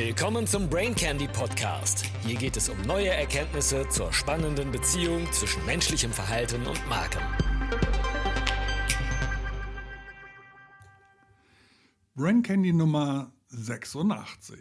Willkommen zum Brain Candy Podcast. Hier geht es um neue Erkenntnisse zur spannenden Beziehung zwischen menschlichem Verhalten und Marken. Brain Candy Nummer 86.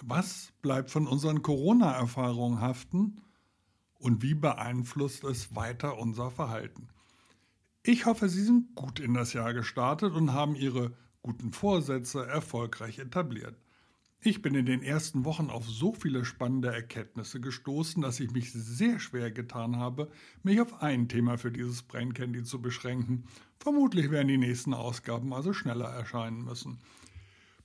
Was bleibt von unseren Corona-Erfahrungen haften und wie beeinflusst es weiter unser Verhalten? Ich hoffe, Sie sind gut in das Jahr gestartet und haben Ihre guten Vorsätze erfolgreich etabliert. Ich bin in den ersten Wochen auf so viele spannende Erkenntnisse gestoßen, dass ich mich sehr schwer getan habe, mich auf ein Thema für dieses Brain Candy zu beschränken. Vermutlich werden die nächsten Ausgaben also schneller erscheinen müssen.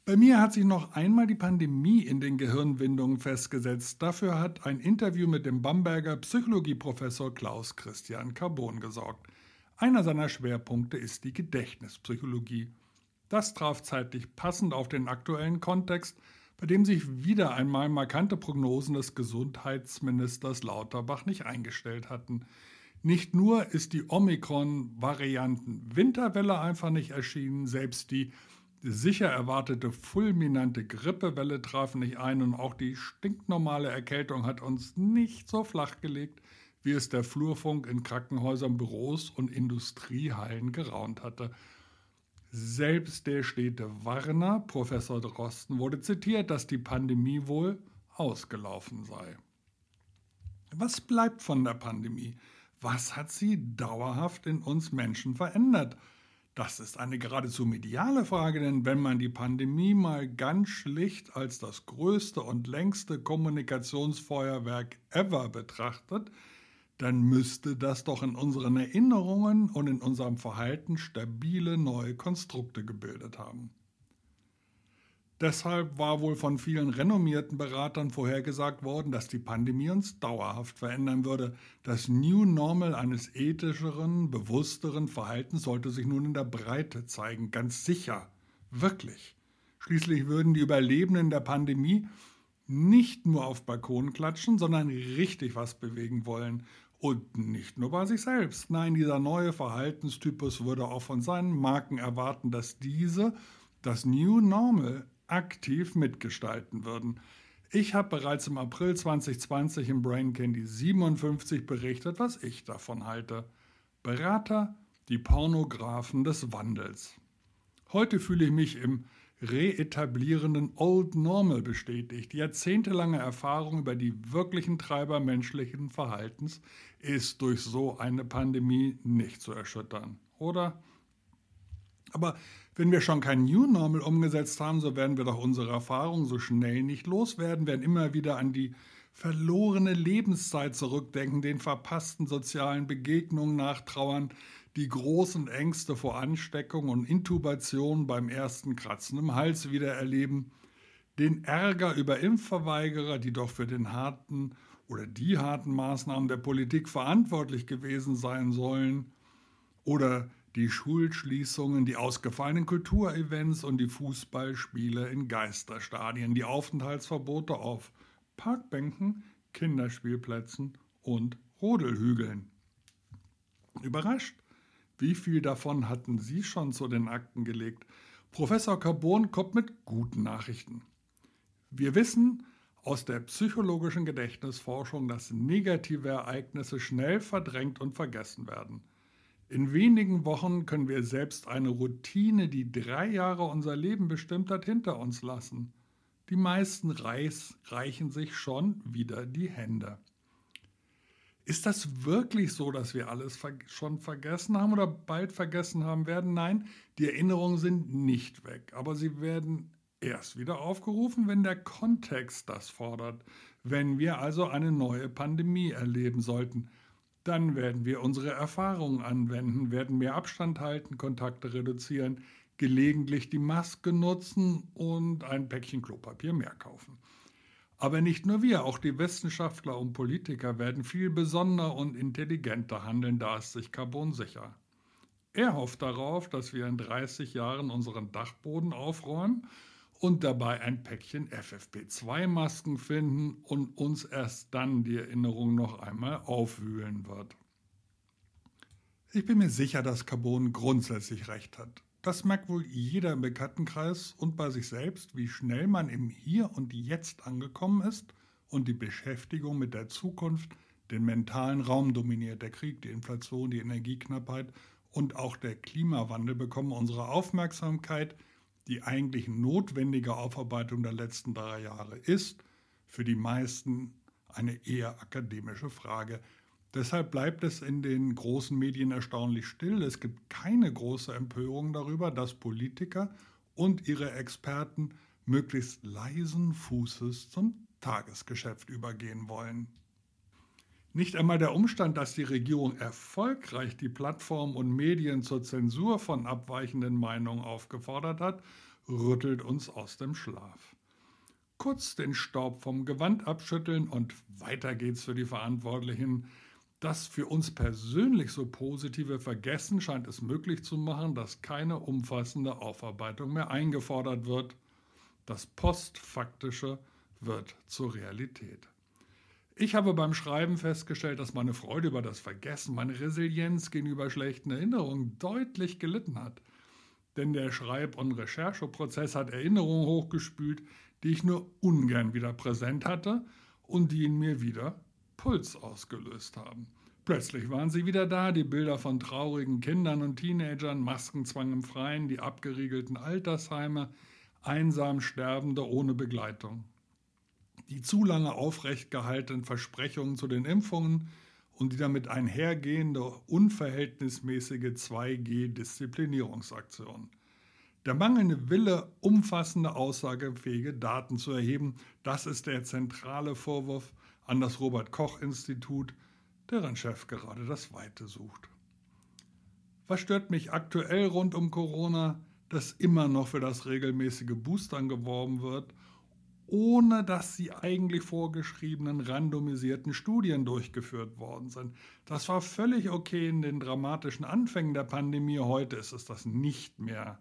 Bei mir hat sich noch einmal die Pandemie in den Gehirnwindungen festgesetzt. Dafür hat ein Interview mit dem Bamberger Psychologieprofessor Klaus Christian Carbon gesorgt. Einer seiner Schwerpunkte ist die Gedächtnispsychologie. Das traf zeitlich passend auf den aktuellen Kontext, bei dem sich wieder einmal markante Prognosen des Gesundheitsministers Lauterbach nicht eingestellt hatten. Nicht nur ist die Omikron-Varianten-Winterwelle einfach nicht erschienen, selbst die sicher erwartete fulminante Grippewelle traf nicht ein und auch die stinknormale Erkältung hat uns nicht so flach gelegt, wie es der Flurfunk in Krankenhäusern, Büros und Industriehallen geraunt hatte. Selbst der Städte Warner, Professor Drosten, wurde zitiert, dass die Pandemie wohl ausgelaufen sei. Was bleibt von der Pandemie? Was hat sie dauerhaft in uns Menschen verändert? Das ist eine geradezu mediale Frage, denn wenn man die Pandemie mal ganz schlicht als das größte und längste Kommunikationsfeuerwerk ever betrachtet, dann müsste das doch in unseren Erinnerungen und in unserem Verhalten stabile neue Konstrukte gebildet haben. Deshalb war wohl von vielen renommierten Beratern vorhergesagt worden, dass die Pandemie uns dauerhaft verändern würde. Das New Normal eines ethischeren, bewussteren Verhaltens sollte sich nun in der Breite zeigen, ganz sicher, wirklich. Schließlich würden die Überlebenden der Pandemie nicht nur auf Balkon klatschen, sondern richtig was bewegen wollen. Und nicht nur bei sich selbst. Nein, dieser neue Verhaltenstypus würde auch von seinen Marken erwarten, dass diese das New Normal aktiv mitgestalten würden. Ich habe bereits im April 2020 im Brain Candy 57 berichtet, was ich davon halte. Berater, die Pornografen des Wandels. Heute fühle ich mich im reetablierenden Old Normal bestätigt. Jahrzehntelange Erfahrung über die wirklichen Treiber menschlichen Verhaltens ist durch so eine Pandemie nicht zu erschüttern, oder? Aber wenn wir schon kein New Normal umgesetzt haben, so werden wir doch unsere Erfahrungen so schnell nicht loswerden, werden immer wieder an die verlorene Lebenszeit zurückdenken, den verpassten sozialen Begegnungen nachtrauern, die großen Ängste vor Ansteckung und Intubation beim ersten Kratzen im Hals wieder erleben, den Ärger über Impfverweigerer, die doch für den harten oder die harten Maßnahmen der Politik verantwortlich gewesen sein sollen, oder die Schulschließungen, die ausgefallenen Kulturevents und die Fußballspiele in Geisterstadien, die Aufenthaltsverbote auf Parkbänken, Kinderspielplätzen und Rodelhügeln. Überrascht wie viel davon hatten Sie schon zu den Akten gelegt? Professor Carbon kommt mit guten Nachrichten. Wir wissen aus der psychologischen Gedächtnisforschung, dass negative Ereignisse schnell verdrängt und vergessen werden. In wenigen Wochen können wir selbst eine Routine, die drei Jahre unser Leben bestimmt hat, hinter uns lassen. Die meisten Reis reichen sich schon wieder die Hände. Ist das wirklich so, dass wir alles ver schon vergessen haben oder bald vergessen haben werden? Nein, die Erinnerungen sind nicht weg, aber sie werden erst wieder aufgerufen, wenn der Kontext das fordert. Wenn wir also eine neue Pandemie erleben sollten, dann werden wir unsere Erfahrungen anwenden, werden mehr Abstand halten, Kontakte reduzieren, gelegentlich die Maske nutzen und ein Päckchen Klopapier mehr kaufen. Aber nicht nur wir, auch die Wissenschaftler und Politiker werden viel besonderer und intelligenter handeln, da ist sich Carbon sicher. Er hofft darauf, dass wir in 30 Jahren unseren Dachboden aufräumen und dabei ein Päckchen FFP2-Masken finden und uns erst dann die Erinnerung noch einmal aufwühlen wird. Ich bin mir sicher, dass Carbon grundsätzlich recht hat. Das merkt wohl jeder im Bekanntenkreis und bei sich selbst, wie schnell man im Hier und Jetzt angekommen ist und die Beschäftigung mit der Zukunft den mentalen Raum dominiert. Der Krieg, die Inflation, die Energieknappheit und auch der Klimawandel bekommen unsere Aufmerksamkeit. Die eigentlich notwendige Aufarbeitung der letzten drei Jahre ist für die meisten eine eher akademische Frage. Deshalb bleibt es in den großen Medien erstaunlich still. Es gibt keine große Empörung darüber, dass Politiker und ihre Experten möglichst leisen Fußes zum Tagesgeschäft übergehen wollen. Nicht einmal der Umstand, dass die Regierung erfolgreich die Plattformen und Medien zur Zensur von abweichenden Meinungen aufgefordert hat, rüttelt uns aus dem Schlaf. Kurz den Staub vom Gewand abschütteln und weiter geht's für die Verantwortlichen. Das für uns persönlich so positive Vergessen scheint es möglich zu machen, dass keine umfassende Aufarbeitung mehr eingefordert wird. Das Postfaktische wird zur Realität. Ich habe beim Schreiben festgestellt, dass meine Freude über das Vergessen, meine Resilienz gegenüber schlechten Erinnerungen deutlich gelitten hat. Denn der Schreib- und Rechercheprozess hat Erinnerungen hochgespült, die ich nur ungern wieder präsent hatte und die in mir wieder Puls ausgelöst haben. Plötzlich waren sie wieder da, die Bilder von traurigen Kindern und Teenagern, Maskenzwang im Freien, die abgeriegelten Altersheime, einsam Sterbende ohne Begleitung. Die zu lange aufrecht gehaltenen Versprechungen zu den Impfungen und die damit einhergehende unverhältnismäßige 2G-Disziplinierungsaktion. Der mangelnde Wille, umfassende aussagefähige Daten zu erheben, das ist der zentrale Vorwurf an das Robert Koch Institut, deren Chef gerade das Weite sucht. Was stört mich aktuell rund um Corona? Dass immer noch für das regelmäßige Boostern geworben wird, ohne dass die eigentlich vorgeschriebenen randomisierten Studien durchgeführt worden sind. Das war völlig okay in den dramatischen Anfängen der Pandemie, heute ist es das nicht mehr.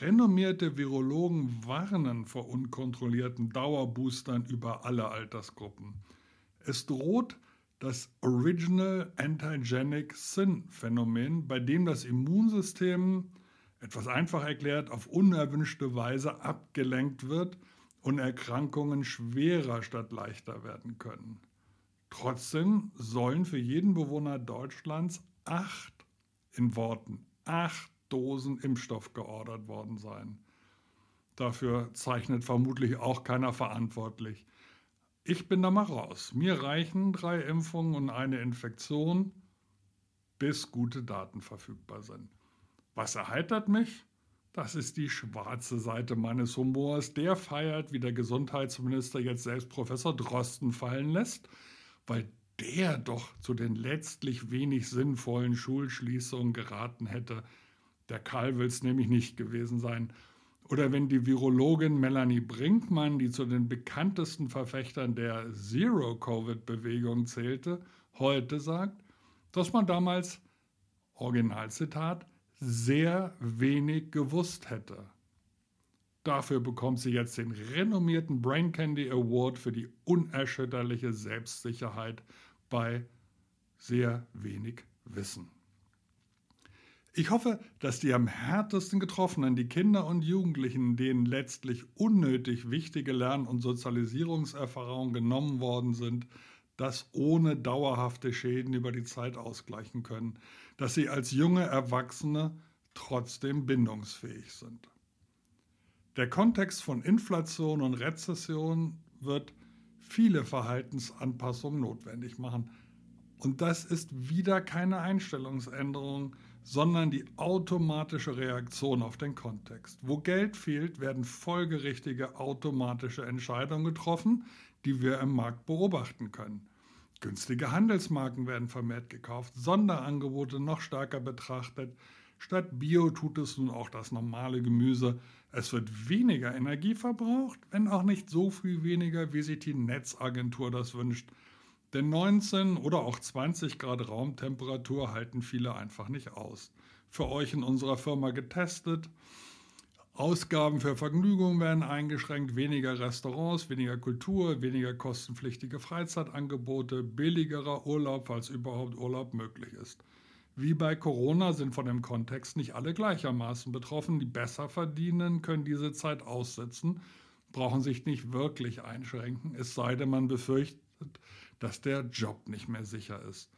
Renommierte Virologen warnen vor unkontrollierten Dauerboostern über alle Altersgruppen. Es droht das Original Antigenic Sin Phänomen, bei dem das Immunsystem, etwas einfach erklärt, auf unerwünschte Weise abgelenkt wird und Erkrankungen schwerer statt leichter werden können. Trotzdem sollen für jeden Bewohner Deutschlands acht, in Worten, acht Dosen Impfstoff geordert worden sein. Dafür zeichnet vermutlich auch keiner verantwortlich. Ich bin da mal raus. Mir reichen drei Impfungen und eine Infektion, bis gute Daten verfügbar sind. Was erheitert mich? Das ist die schwarze Seite meines Humors. Der feiert, wie der Gesundheitsminister jetzt selbst Professor Drosten fallen lässt, weil der doch zu den letztlich wenig sinnvollen Schulschließungen geraten hätte, der Karl will es nämlich nicht gewesen sein. Oder wenn die Virologin Melanie Brinkmann, die zu den bekanntesten Verfechtern der Zero-Covid-Bewegung zählte, heute sagt, dass man damals, Originalzitat, sehr wenig gewusst hätte. Dafür bekommt sie jetzt den renommierten Brain Candy Award für die unerschütterliche Selbstsicherheit bei sehr wenig Wissen. Ich hoffe, dass die am härtesten Getroffenen, die Kinder und Jugendlichen, denen letztlich unnötig wichtige Lern- und Sozialisierungserfahrungen genommen worden sind, das ohne dauerhafte Schäden über die Zeit ausgleichen können, dass sie als junge Erwachsene trotzdem bindungsfähig sind. Der Kontext von Inflation und Rezession wird viele Verhaltensanpassungen notwendig machen. Und das ist wieder keine Einstellungsänderung, sondern die automatische Reaktion auf den Kontext. Wo Geld fehlt, werden folgerichtige automatische Entscheidungen getroffen, die wir im Markt beobachten können. Günstige Handelsmarken werden vermehrt gekauft, Sonderangebote noch stärker betrachtet. Statt Bio tut es nun auch das normale Gemüse. Es wird weniger Energie verbraucht, wenn auch nicht so viel weniger, wie sich die Netzagentur das wünscht. Denn 19 oder auch 20 Grad Raumtemperatur halten viele einfach nicht aus. Für euch in unserer Firma getestet. Ausgaben für Vergnügungen werden eingeschränkt, weniger Restaurants, weniger Kultur, weniger kostenpflichtige Freizeitangebote, billigerer Urlaub, falls überhaupt Urlaub möglich ist. Wie bei Corona sind von dem Kontext nicht alle gleichermaßen betroffen. Die besser verdienen können diese Zeit aussitzen, brauchen sich nicht wirklich einschränken, es sei denn, man befürchtet, dass der Job nicht mehr sicher ist.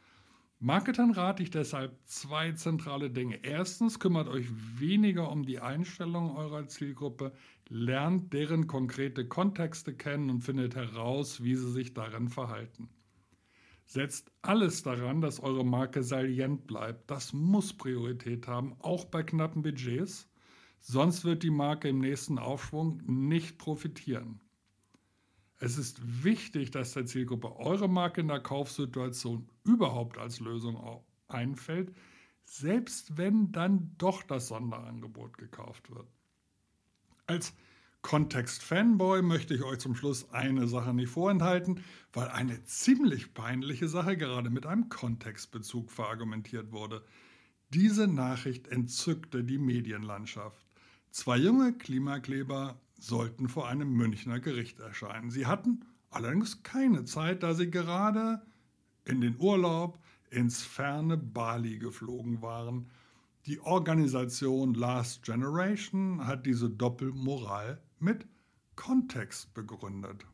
Marketern rate ich deshalb zwei zentrale Dinge. Erstens kümmert euch weniger um die Einstellung eurer Zielgruppe, lernt deren konkrete Kontexte kennen und findet heraus, wie sie sich darin verhalten. Setzt alles daran, dass eure Marke salient bleibt. Das muss Priorität haben, auch bei knappen Budgets. Sonst wird die Marke im nächsten Aufschwung nicht profitieren. Es ist wichtig, dass der Zielgruppe eure Marke in der Kaufsituation überhaupt als Lösung einfällt, selbst wenn dann doch das Sonderangebot gekauft wird. Als Kontext-Fanboy möchte ich euch zum Schluss eine Sache nicht vorenthalten, weil eine ziemlich peinliche Sache gerade mit einem Kontextbezug verargumentiert wurde. Diese Nachricht entzückte die Medienlandschaft. Zwei junge Klimakleber sollten vor einem Münchner Gericht erscheinen. Sie hatten allerdings keine Zeit, da sie gerade in den Urlaub ins ferne Bali geflogen waren. Die Organisation Last Generation hat diese Doppelmoral mit Kontext begründet.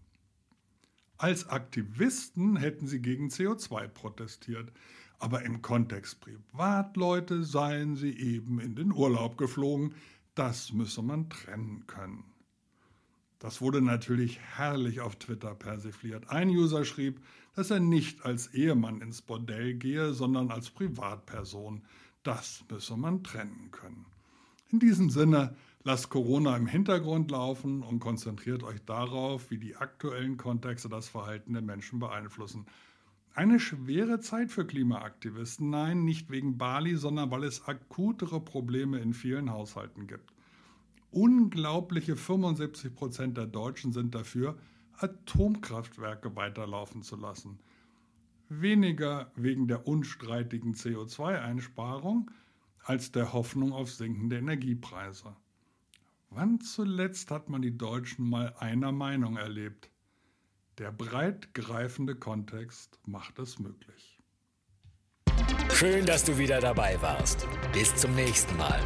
Als Aktivisten hätten sie gegen CO2 protestiert, aber im Kontext Privatleute seien sie eben in den Urlaub geflogen. Das müsse man trennen können. Das wurde natürlich herrlich auf Twitter persifliert. Ein User schrieb, dass er nicht als Ehemann ins Bordell gehe, sondern als Privatperson. Das müsse man trennen können. In diesem Sinne, lasst Corona im Hintergrund laufen und konzentriert euch darauf, wie die aktuellen Kontexte das Verhalten der Menschen beeinflussen. Eine schwere Zeit für Klimaaktivisten. Nein, nicht wegen Bali, sondern weil es akutere Probleme in vielen Haushalten gibt. Unglaubliche 75 Prozent der Deutschen sind dafür, Atomkraftwerke weiterlaufen zu lassen. Weniger wegen der unstreitigen CO2-Einsparung als der Hoffnung auf sinkende Energiepreise. Wann zuletzt hat man die Deutschen mal einer Meinung erlebt? Der breit greifende Kontext macht es möglich. Schön, dass du wieder dabei warst. Bis zum nächsten Mal.